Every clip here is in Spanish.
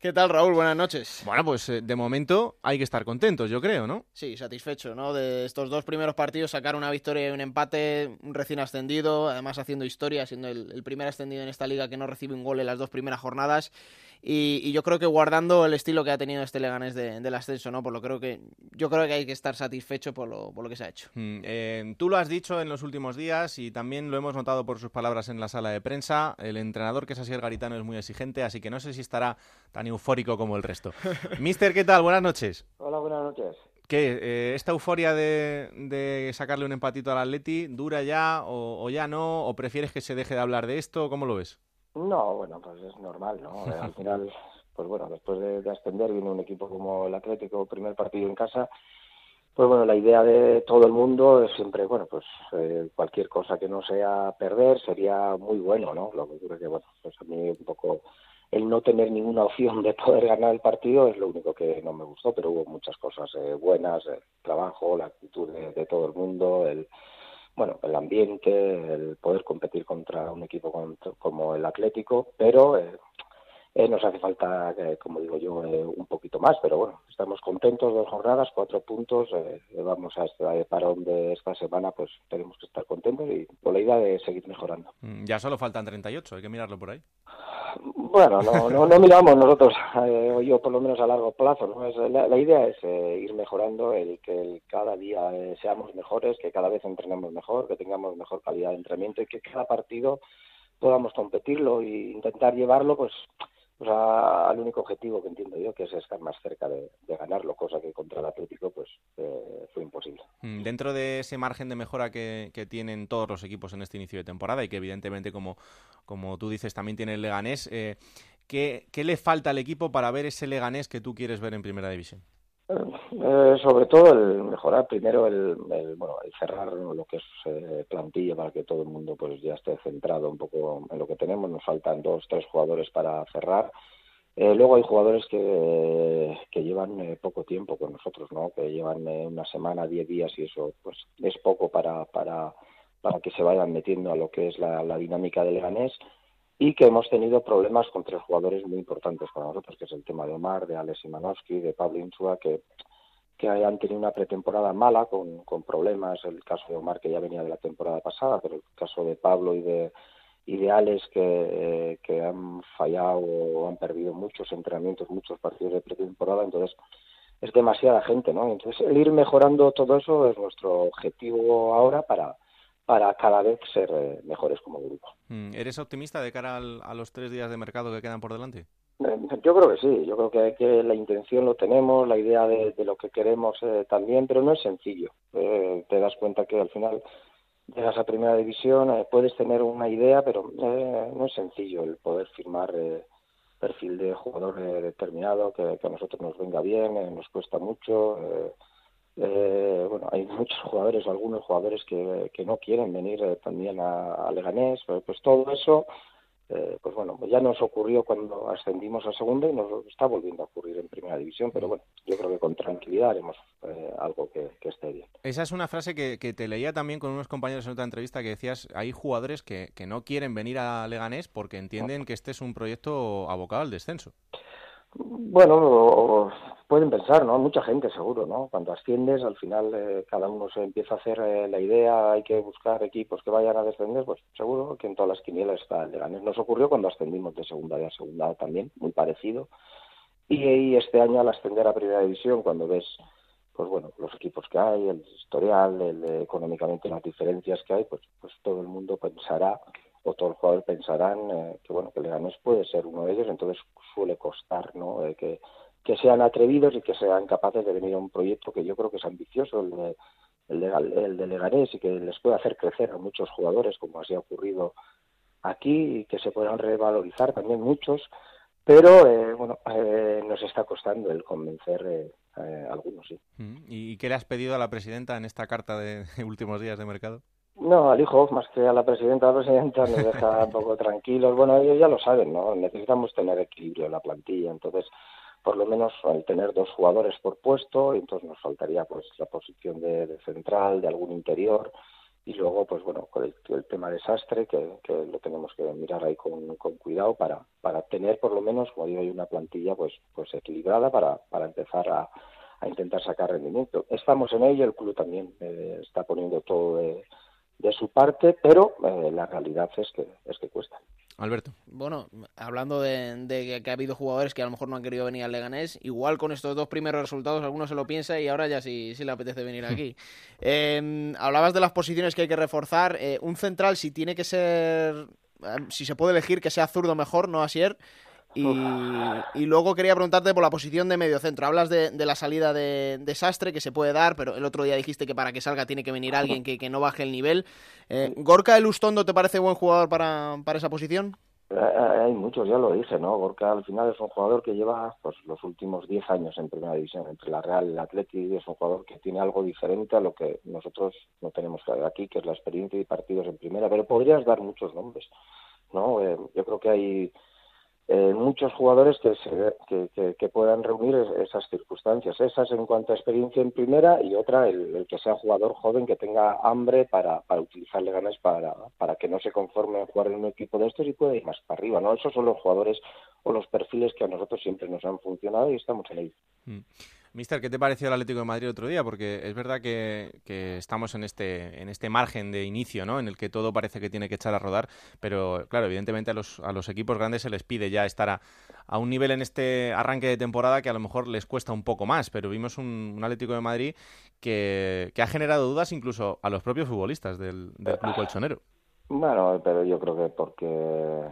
¿Qué tal, Raúl? Buenas noches. Bueno, pues eh, de momento hay que estar contentos, yo creo, ¿no? Sí, satisfecho, ¿no? De estos dos primeros partidos, sacar una victoria y un empate, un recién ascendido, además haciendo historia, siendo el, el primer ascendido en esta liga que no recibe un gol en las dos primeras jornadas. Y, y, yo creo que guardando el estilo que ha tenido este Leganés de, del ascenso, ¿no? Por lo creo que yo creo que hay que estar satisfecho por lo, por lo que se ha hecho. Mm, eh, tú lo has dicho en los últimos días y también lo hemos notado por sus palabras en la sala de prensa. El entrenador que es así el Garitano es muy exigente, así que no sé si estará tan eufórico como el resto. Mister, ¿qué tal? Buenas noches. Hola, buenas noches. ¿Qué? Eh, ¿Esta euforia de, de, sacarle un empatito al Atleti dura ya o, o ya no? ¿O prefieres que se deje de hablar de esto? ¿Cómo lo ves? No, bueno, pues es normal, ¿no? Al final, pues bueno, después de, de, ascender viene un equipo como el Atlético, primer partido en casa, pues bueno, la idea de todo el mundo es siempre, bueno, pues eh, cualquier cosa que no sea perder sería muy bueno, ¿no? Lo que ocurre que, bueno, pues a mí un poco el no tener ninguna opción de poder ganar el partido es lo único que no me gustó, pero hubo muchas cosas eh, buenas, el trabajo, la actitud de, todo el mundo, el bueno, el ambiente, el poder competir contra un equipo como el Atlético, pero eh, eh, nos hace falta, eh, como digo yo, eh, un poquito más, pero bueno, estamos contentos, dos jornadas, cuatro puntos, vamos a este parón de esta semana, pues tenemos que estar contentos y con la idea de seguir mejorando. Mm, ya solo faltan 38, hay que mirarlo por ahí. Bueno, no, no, no miramos nosotros, eh, yo por lo menos a largo plazo, ¿no? Es, la, idea es eh, ir mejorando, el que cada día eh, seamos mejores, que cada vez entrenemos mejor, que tengamos mejor calidad de entrenamiento y que cada partido podamos competirlo e intentar llevarlo, pues, pues a, al único objetivo que entiendo yo, que es estar más cerca de, de ganarlo, cosa que contra el Atlético pues eh, fue imposible. Mm, dentro de ese margen de mejora que, tienen todos los equipos en este inicio de temporada y que evidentemente, como, como tú dices, también tiene el Leganés, eh, ¿qué, ¿qué le falta al equipo para ver ese Leganés que tú quieres ver en Primera División? Eh, sobre todo el mejorar primero el, el bueno el cerrar lo que es eh, plantilla para que todo el mundo pues ya esté centrado un poco en lo que tenemos. Nos faltan dos tres jugadores para cerrar. Eh, luego hay jugadores que, que llevan eh, poco tiempo con nosotros no que llevan una semana diez días y eso pues es poco para para para que se vayan metiendo a lo que es la, la dinámica del Leganés y que hemos tenido problemas con tres jugadores muy importantes para nosotros, que es el tema de Omar, de Alex Imanowski, de Pablo Insua, que, que han tenido una pretemporada mala con, con problemas, el caso de Omar que ya venía de la temporada pasada, pero el caso de Pablo y de y de Alex que, eh, que han fallado o han perdido muchos entrenamientos, muchos partidos de pretemporada, entonces es demasiada gente, ¿no? Entonces el ir mejorando todo eso es nuestro objetivo ahora para para cada vez ser eh, mejores como grupo. Mm, ¿Eres optimista de cara al, a los tres días de mercado que quedan por delante? Eh, yo creo que sí, yo creo que, que la intención lo tenemos, la idea de, de lo que queremos eh, también, pero no es sencillo. Eh, te das cuenta que al final llegas a primera división, eh, puedes tener una idea, pero eh, no es sencillo el poder firmar eh, perfil de jugador eh, determinado que, que a nosotros nos venga bien, eh, nos cuesta mucho. Eh, bueno, hay muchos jugadores o algunos jugadores que, que no quieren venir eh, también a, a Leganés, pues, pues todo eso, eh, pues bueno, ya nos ocurrió cuando ascendimos a segunda y nos está volviendo a ocurrir en primera división, pero bueno, yo creo que con tranquilidad haremos eh, algo que, que, esté bien. Esa es una frase que, que, te leía también con unos compañeros en otra entrevista que decías, hay jugadores que, que no quieren venir a Leganés porque entienden que este es un proyecto abocado al descenso. Bueno, pueden pensar, ¿no? Mucha gente seguro, ¿no? Cuando asciendes, al final eh, cada uno se empieza a hacer eh, la idea, hay que buscar equipos que vayan a descender, pues seguro que en todas las quinielas está el Leganés. Nos ocurrió cuando ascendimos de segunda a segunda también, muy parecido. Y, y este año al ascender a primera división, cuando ves, pues bueno, los equipos que hay, el historial, el, eh, económicamente las diferencias que hay, pues, pues todo el mundo pensará o todos los jugadores pensarán eh, que bueno que Leganés puede ser uno de ellos, entonces suele costar, ¿no? Eh, que, sean atrevidos y que sean capaces de venir a un proyecto que yo creo que es ambicioso, el de, el de, el Leganés, y que les puede hacer crecer a muchos jugadores, como así ha ocurrido aquí, y que se puedan revalorizar también muchos, pero eh, bueno, eh, nos está costando el convencer eh, a algunos, sí. ¿Y qué le has pedido a la presidenta en esta carta de últimos días de mercado? No, al hijo, más que a la presidenta. La presidenta nos deja un poco tranquilos. Bueno, ellos ya lo saben, ¿no? Necesitamos tener equilibrio en la plantilla. Entonces, por lo menos al tener dos jugadores por puesto, entonces nos faltaría pues la posición de, de central, de algún interior. y luego pues bueno con el, tema desastre que, que, lo tenemos que mirar ahí con, con, cuidado para para tener por lo menos como digo una plantilla pues pues equilibrada para para empezar a, a intentar sacar rendimiento estamos en ello el club también eh, está poniendo todo de, de su parte pero eh, la realidad es que es que cuesta Alberto. Bueno, hablando de, que ha habido jugadores que a lo mejor no han querido venir al Leganés, igual con estos dos primeros resultados alguno se lo piensa y ahora ya sí, sí le apetece venir aquí. Em, hablabas de las posiciones que hay que reforzar. Eh, un central, si tiene que ser, em, si se puede elegir que sea zurdo mejor, no Asier. Y, luego quería preguntarte por la posición de medio centro. Hablas de, la salida de desastre que se puede dar, pero el otro día dijiste que para que salga tiene que venir alguien que, no baje el nivel. Eh, ¿Gorka Elustondo te parece buen jugador para, para esa posición? Eh, eh, hay muchos, ya lo dije, ¿no? Gorka al final es un jugador que lleva pues, los últimos 10 años en primera división, entre la Real y el Atleti, es un jugador que tiene algo diferente a lo que nosotros no tenemos aquí, que es la experiencia de partidos en primera, pero podrías dar muchos nombres, ¿no? yo creo que hay eh, muchos jugadores que, se, que, puedan reunir esas circunstancias. Esas en cuanto a experiencia en primera y otra el, que sea jugador joven que tenga hambre para, utilizarle ganas para, para que no se conforme a jugar en un equipo de estos y pueda ir más para arriba. ¿no? Esos son los jugadores o los perfiles que a nosotros siempre nos han funcionado y estamos en ello. Mm. Mister, ¿qué te pareció el Atlético de Madrid otro día? Porque es verdad que, estamos en este, en este margen de inicio, ¿no? En el que todo parece que tiene que echar a rodar, pero claro, evidentemente a los, a los equipos grandes se les pide ya estar a, un nivel en este arranque de temporada que a lo mejor les cuesta un poco más, pero vimos un, Atlético de Madrid que, ha generado dudas incluso a los propios futbolistas del, del club colchonero. Bueno, pero yo creo que porque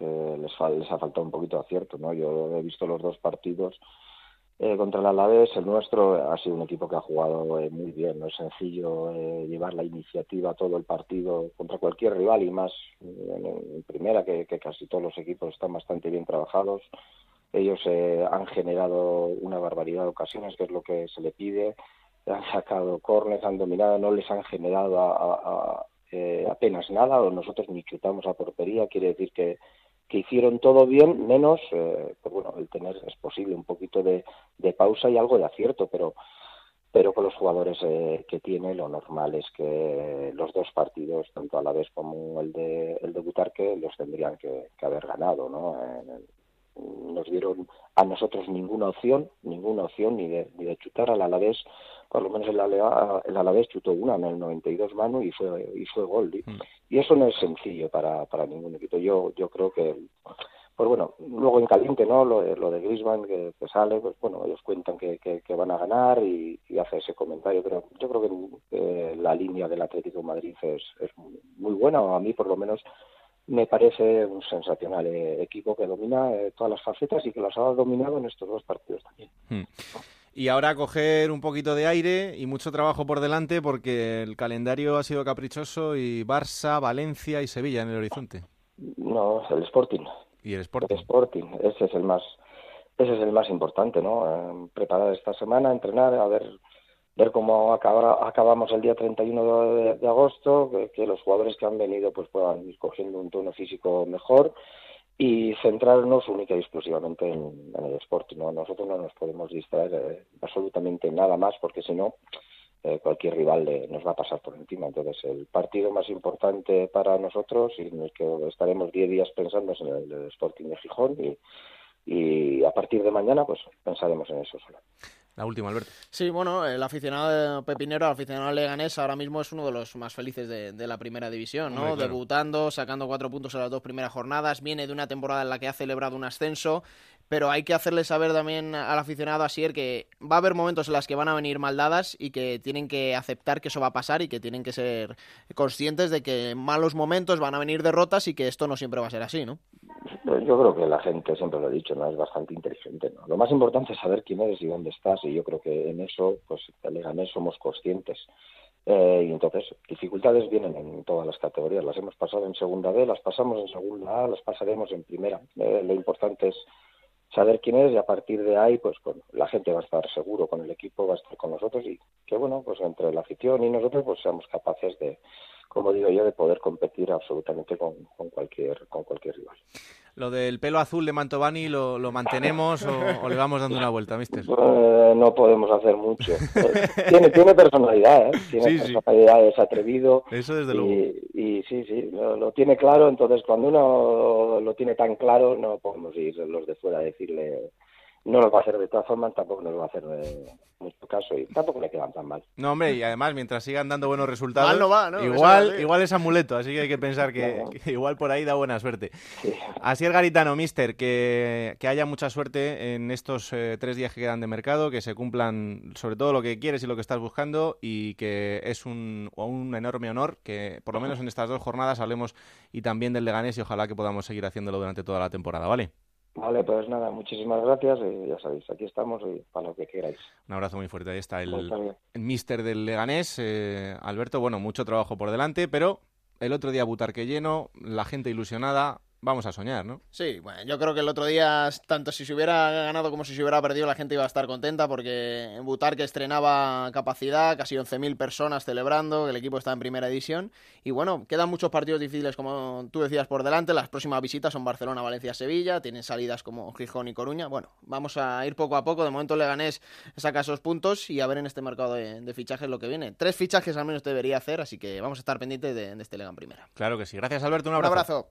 les, les ha faltado un poquito de acierto, ¿no? Yo he visto los dos partidos eh, contra el Alavés, el nuestro ha sido un equipo que ha jugado eh, muy bien. No es sencillo eh, llevar la iniciativa todo el partido contra cualquier rival y más en, primera, que, casi todos los equipos están bastante bien trabajados. Ellos han generado una barbaridad de ocasiones, que es lo que se le pide. Han sacado cornes, han dominado, no les han generado apenas nada, o nosotros ni chutamos a portería. Quiere decir que que hicieron todo bien, menos, eh, pues bueno, el tener, es posible, un poquito de, pausa y algo de acierto, pero pero con los jugadores eh, que tiene lo normal es que los dos partidos tanto a la vez como el de el de Butarque los tendrían que, haber ganado no nos dieron a nosotros ninguna opción ninguna opción ni de, ni de chutar al Alavés. Por lo menos el, el Alavés chutó una en el 92 mano y fue y fue gol mm. y, eso no es sencillo para, para ningún equipo. Yo yo creo que pues bueno luego en caliente no lo, lo de Griezmann que, sale pues bueno ellos cuentan que, que, van a ganar y, hace ese comentario pero yo creo que la línea del Atlético de Madrid es, es muy buena a mí por lo menos me parece un sensacional eh, equipo que domina eh, todas las facetas y que las ha dominado en estos dos partidos también. Mm y ahora coger un poquito de aire y mucho trabajo por delante porque el calendario ha sido caprichoso y Barça, Valencia y Sevilla en el horizonte. No, el Sporting. Y el Sporting. El Sporting, ese es el más ese es el más importante, ¿no? Eh, preparar esta semana, entrenar, a ver ver cómo acabamos el día 31 de, de agosto, que, los jugadores que han venido pues puedan ir cogiendo un tono físico mejor y centrarnos única y exclusivamente en, el deporte. ¿no? Nosotros no nos podemos distraer eh, absolutamente nada más porque si no eh, cualquier rival nos va a pasar por encima. Entonces el partido más importante para nosotros y en el que estaremos 10 días pensando es en el, Sporting de Gijón y, y a partir de mañana pues pensaremos en eso solo. La última, Alberto. Sí, bueno, el aficionado pepinero, el aficionado leganés, ahora mismo es uno de los más felices de, la primera división, ¿no? Debutando, sacando cuatro puntos en las dos primeras jornadas, viene de una temporada en la que ha celebrado un ascenso, pero hay que hacerle saber también al aficionado Asier que va a haber momentos en los que van a venir maldadas y que tienen que aceptar que eso va a pasar y que tienen que ser conscientes de que en malos momentos van a venir derrotas y que esto no siempre va a ser así, ¿no? Yo creo que la gente, siempre lo he dicho, no es bastante inteligente. ¿no? Lo más importante es saber quién eres y dónde estás y yo creo que en eso, pues, el Leganés somos conscientes. Eh, y entonces, dificultades vienen en todas las categorías. Las hemos pasado en segunda B, las pasamos en segunda A, las pasaremos en primera. Eh, lo importante es saber quién es y a partir de ahí, pues la gente va a estar seguro con el equipo, va a estar con nosotros y que bueno, pues entre la afición y nosotros, pues seamos capaces de como digo yo, de poder competir absolutamente con, con cualquier con cualquier rival. ¿Lo del pelo azul de Mantovani lo, lo mantenemos o, le vamos dando una vuelta, mister? Eh, no podemos hacer mucho. tiene, tiene personalidad, ¿eh? Tiene personalidad, es atrevido. Eso desde y, luego. Y sí, sí, lo, lo, tiene claro. Entonces, cuando uno lo tiene tan claro, no podemos ir los de fuera a decirle no lo va a hacer de todas formas, tampoco nos va a hacer eh, mucho caso y tampoco le quedan tan mal. No, hombre, y además, mientras sigan dando buenos resultados, mal no va, ¿no? igual, igual es amuleto, así que hay que pensar que, que igual por ahí da buena suerte. Sí. Así el Garitano, mister, que, que haya mucha suerte en estos eh, tres días que quedan de mercado, que se cumplan sobre todo lo que quieres y lo que estás buscando y que es un, un enorme honor que por lo menos en estas dos jornadas hablemos y también del Leganés y ojalá que podamos seguir haciéndolo durante toda la temporada, ¿vale? Vale, pues nada, muchísimas gracias y ya sabéis, aquí estamos y para lo que queráis. Un abrazo muy fuerte, ahí está el, el mister del Leganés, eh, Alberto, bueno, mucho trabajo por delante, pero el otro día Butarque lleno, la gente ilusionada, vamos a soñar, ¿no? Sí, bueno, yo creo que el otro día, tanto si se hubiera ganado como si se hubiera perdido, la gente iba a estar contenta porque en Butarque estrenaba capacidad, casi 11.000 personas celebrando, que el equipo está en primera edición. Y bueno, quedan muchos partidos difíciles, como tú decías, por delante. Las próximas visitas son Barcelona, Valencia, Sevilla. Tienen salidas como Gijón y Coruña. Bueno, vamos a ir poco a poco. De momento Leganés saca esos puntos y a ver en este mercado de, de fichajes lo que viene. Tres fichajes al menos debería hacer, así que vamos a estar pendientes de, de este Legan primera. Claro que sí. Gracias, Alberto. Un Un abrazo. abrazo.